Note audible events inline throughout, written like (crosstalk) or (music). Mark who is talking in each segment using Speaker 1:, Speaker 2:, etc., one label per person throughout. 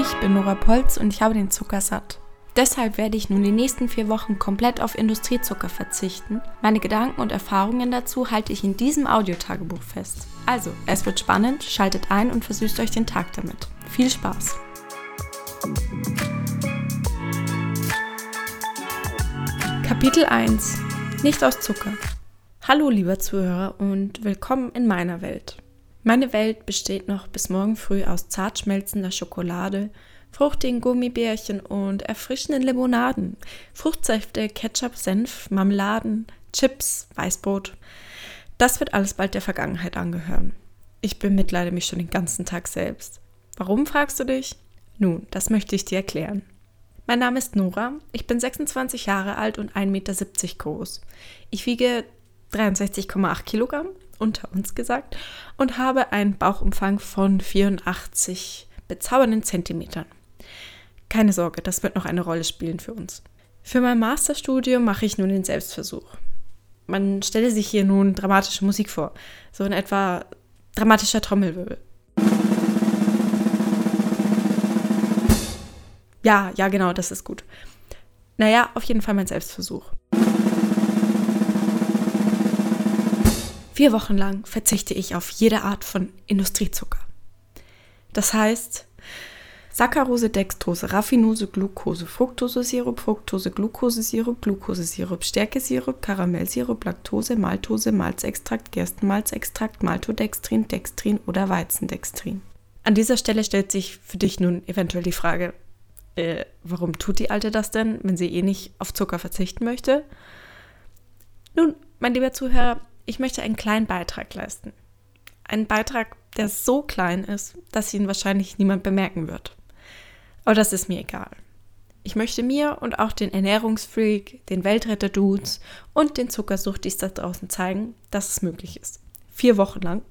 Speaker 1: Ich bin Nora Polz und ich habe den Zucker satt. Deshalb werde ich nun die nächsten vier Wochen komplett auf Industriezucker verzichten. Meine Gedanken und Erfahrungen dazu halte ich in diesem Audiotagebuch fest. Also, es wird spannend, schaltet ein und versüßt euch den Tag damit. Viel Spaß! Kapitel 1 Nicht aus Zucker. Hallo lieber Zuhörer und willkommen in meiner Welt. Meine Welt besteht noch bis morgen früh aus zart schmelzender Schokolade, fruchtigen Gummibärchen und erfrischenden Limonaden, Fruchtsäfte, Ketchup, Senf, Marmeladen, Chips, Weißbrot. Das wird alles bald der Vergangenheit angehören. Ich bemitleide mich schon den ganzen Tag selbst. Warum, fragst du dich? Nun, das möchte ich dir erklären. Mein Name ist Nora, ich bin 26 Jahre alt und 1,70 Meter groß. Ich wiege 63,8 Kilogramm, unter uns gesagt, und habe einen Bauchumfang von 84 bezaubernden Zentimetern. Keine Sorge, das wird noch eine Rolle spielen für uns. Für mein Masterstudium mache ich nun den Selbstversuch. Man stelle sich hier nun dramatische Musik vor, so in etwa dramatischer Trommelwirbel. Ja, ja, genau, das ist gut. Naja, auf jeden Fall mein Selbstversuch. Vier Wochen lang verzichte ich auf jede Art von Industriezucker. Das heißt, Saccharose, Dextrose, Raffinose, Glucose, Fructose-Sirup, Fructose-Glucose-Sirup, Glucose-Sirup, Stärkesirup, Karamellsirup, Laktose, Maltose, Malzextrakt, Gerstenmalzextrakt, Maltodextrin, Dextrin oder Weizendextrin. An dieser Stelle stellt sich für dich nun eventuell die Frage, äh, warum tut die Alte das denn, wenn sie eh nicht auf Zucker verzichten möchte? Nun, mein lieber Zuhörer, ich möchte einen kleinen Beitrag leisten. Einen Beitrag, der so klein ist, dass ihn wahrscheinlich niemand bemerken wird. Aber das ist mir egal. Ich möchte mir und auch den Ernährungsfreak, den Weltretter-Dudes und den Zuckersuchtis da draußen zeigen, dass es möglich ist. Vier Wochen lang,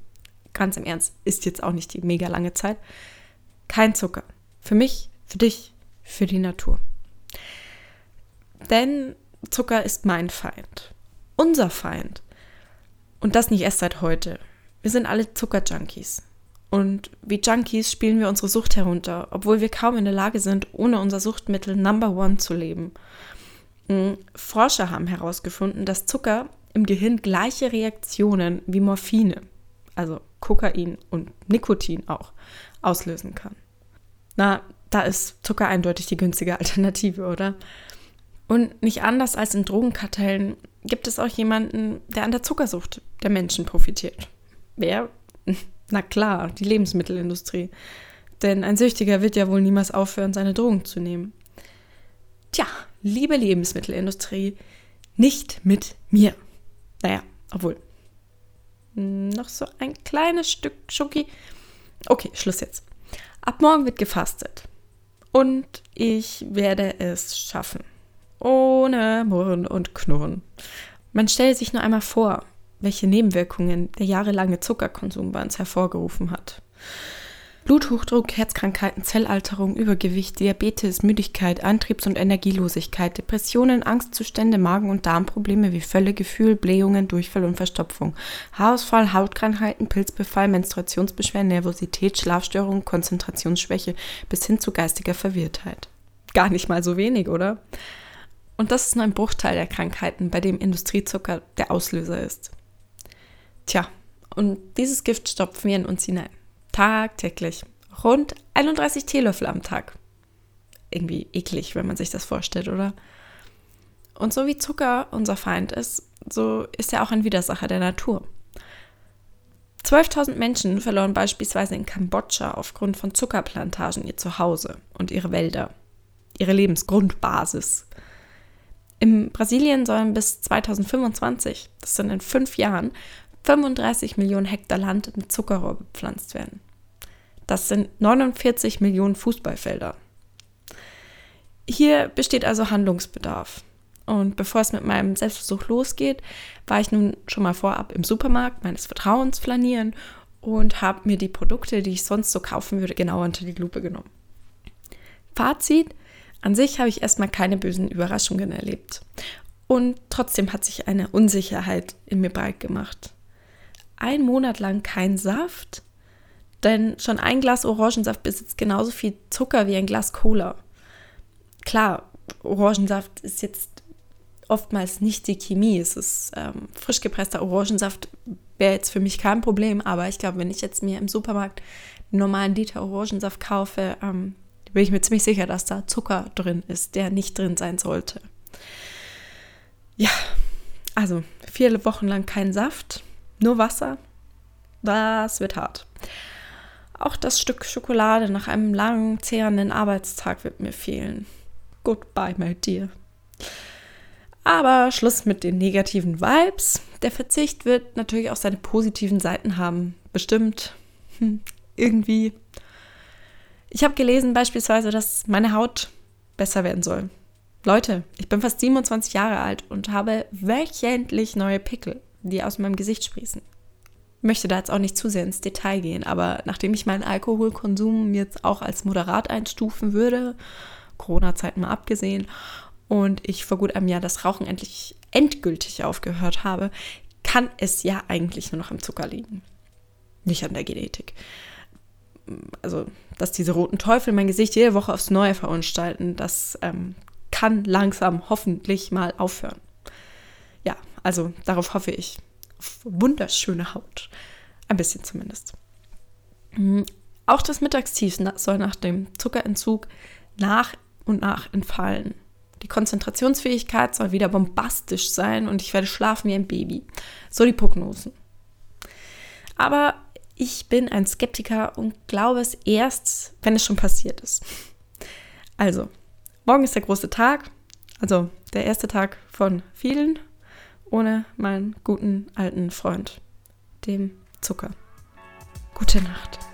Speaker 1: ganz im Ernst, ist jetzt auch nicht die mega lange Zeit, kein Zucker. Für mich, für dich, für die Natur. Denn Zucker ist mein Feind. Unser Feind. Und das nicht erst seit heute. Wir sind alle Zuckerjunkies. Und wie Junkies spielen wir unsere Sucht herunter, obwohl wir kaum in der Lage sind, ohne unser Suchtmittel Number One zu leben. Hm, Forscher haben herausgefunden, dass Zucker im Gehirn gleiche Reaktionen wie Morphine, also Kokain und Nikotin auch, auslösen kann. Na, da ist Zucker eindeutig die günstige Alternative, oder? Und nicht anders als in Drogenkartellen gibt es auch jemanden, der an der Zuckersucht der Menschen profitiert. Wer? (laughs) Na klar, die Lebensmittelindustrie. Denn ein Süchtiger wird ja wohl niemals aufhören, seine Drogen zu nehmen. Tja, liebe Lebensmittelindustrie, nicht mit mir. Naja, obwohl. Noch so ein kleines Stück Schoki. Okay, Schluss jetzt. Ab morgen wird gefastet. Und ich werde es schaffen. Ohne Murren und Knurren. Man stellt sich nur einmal vor, welche Nebenwirkungen der jahrelange Zuckerkonsum bei uns hervorgerufen hat. Bluthochdruck, Herzkrankheiten, Zellalterung, Übergewicht, Diabetes, Müdigkeit, Antriebs- und Energielosigkeit, Depressionen, Angstzustände, Magen- und Darmprobleme wie Völlegefühl, Blähungen, Durchfall und Verstopfung, Haarausfall, Hautkrankheiten, Pilzbefall, Menstruationsbeschwerden, Nervosität, Schlafstörungen, Konzentrationsschwäche bis hin zu geistiger Verwirrtheit. Gar nicht mal so wenig, oder? Und das ist nur ein Bruchteil der Krankheiten, bei dem Industriezucker der Auslöser ist. Tja, und dieses Gift stopfen wir in uns hinein. Tagtäglich. Rund 31 Teelöffel am Tag. Irgendwie eklig, wenn man sich das vorstellt, oder? Und so wie Zucker unser Feind ist, so ist er auch ein Widersacher der Natur. 12.000 Menschen verloren beispielsweise in Kambodscha aufgrund von Zuckerplantagen ihr Zuhause und ihre Wälder, ihre Lebensgrundbasis. In Brasilien sollen bis 2025, das sind in fünf Jahren, 35 Millionen Hektar Land mit Zuckerrohr bepflanzt werden. Das sind 49 Millionen Fußballfelder. Hier besteht also Handlungsbedarf. Und bevor es mit meinem Selbstversuch losgeht, war ich nun schon mal vorab im Supermarkt meines Vertrauens flanieren und habe mir die Produkte, die ich sonst so kaufen würde, genau unter die Lupe genommen. Fazit: An sich habe ich erstmal keine bösen Überraschungen erlebt. Und trotzdem hat sich eine Unsicherheit in mir breit gemacht ein Monat lang kein Saft? Denn schon ein Glas Orangensaft besitzt genauso viel Zucker wie ein Glas Cola. Klar, Orangensaft ist jetzt oftmals nicht die Chemie. Es ist ähm, frisch gepresster Orangensaft wäre jetzt für mich kein Problem, aber ich glaube, wenn ich jetzt mir im Supermarkt einen normalen Liter Orangensaft kaufe, ähm, bin ich mir ziemlich sicher, dass da Zucker drin ist, der nicht drin sein sollte. Ja, also vier Wochen lang kein Saft, nur Wasser. Das wird hart. Auch das Stück Schokolade nach einem langen, zehrenden Arbeitstag wird mir fehlen. Goodbye, my dear. Aber Schluss mit den negativen Vibes. Der Verzicht wird natürlich auch seine positiven Seiten haben. Bestimmt. Hm, irgendwie. Ich habe gelesen beispielsweise, dass meine Haut besser werden soll. Leute, ich bin fast 27 Jahre alt und habe wöchentlich neue Pickel, die aus meinem Gesicht sprießen. Ich möchte da jetzt auch nicht zu sehr ins Detail gehen, aber nachdem ich meinen Alkoholkonsum jetzt auch als moderat einstufen würde, Corona-Zeit mal abgesehen, und ich vor gut einem Jahr das Rauchen endlich endgültig aufgehört habe, kann es ja eigentlich nur noch am Zucker liegen. Nicht an der Genetik. Also, dass diese roten Teufel mein Gesicht jede Woche aufs Neue verunstalten, das ähm, kann langsam hoffentlich mal aufhören. Also darauf hoffe ich. Auf wunderschöne Haut. Ein bisschen zumindest. Hm, auch das Mittagstief soll nach dem Zuckerentzug nach und nach entfallen. Die Konzentrationsfähigkeit soll wieder bombastisch sein und ich werde schlafen wie ein Baby. So die Prognosen. Aber ich bin ein Skeptiker und glaube es erst, wenn es schon passiert ist. Also, morgen ist der große Tag, also der erste Tag von vielen, ohne meinen guten alten Freund, dem Zucker. Gute Nacht.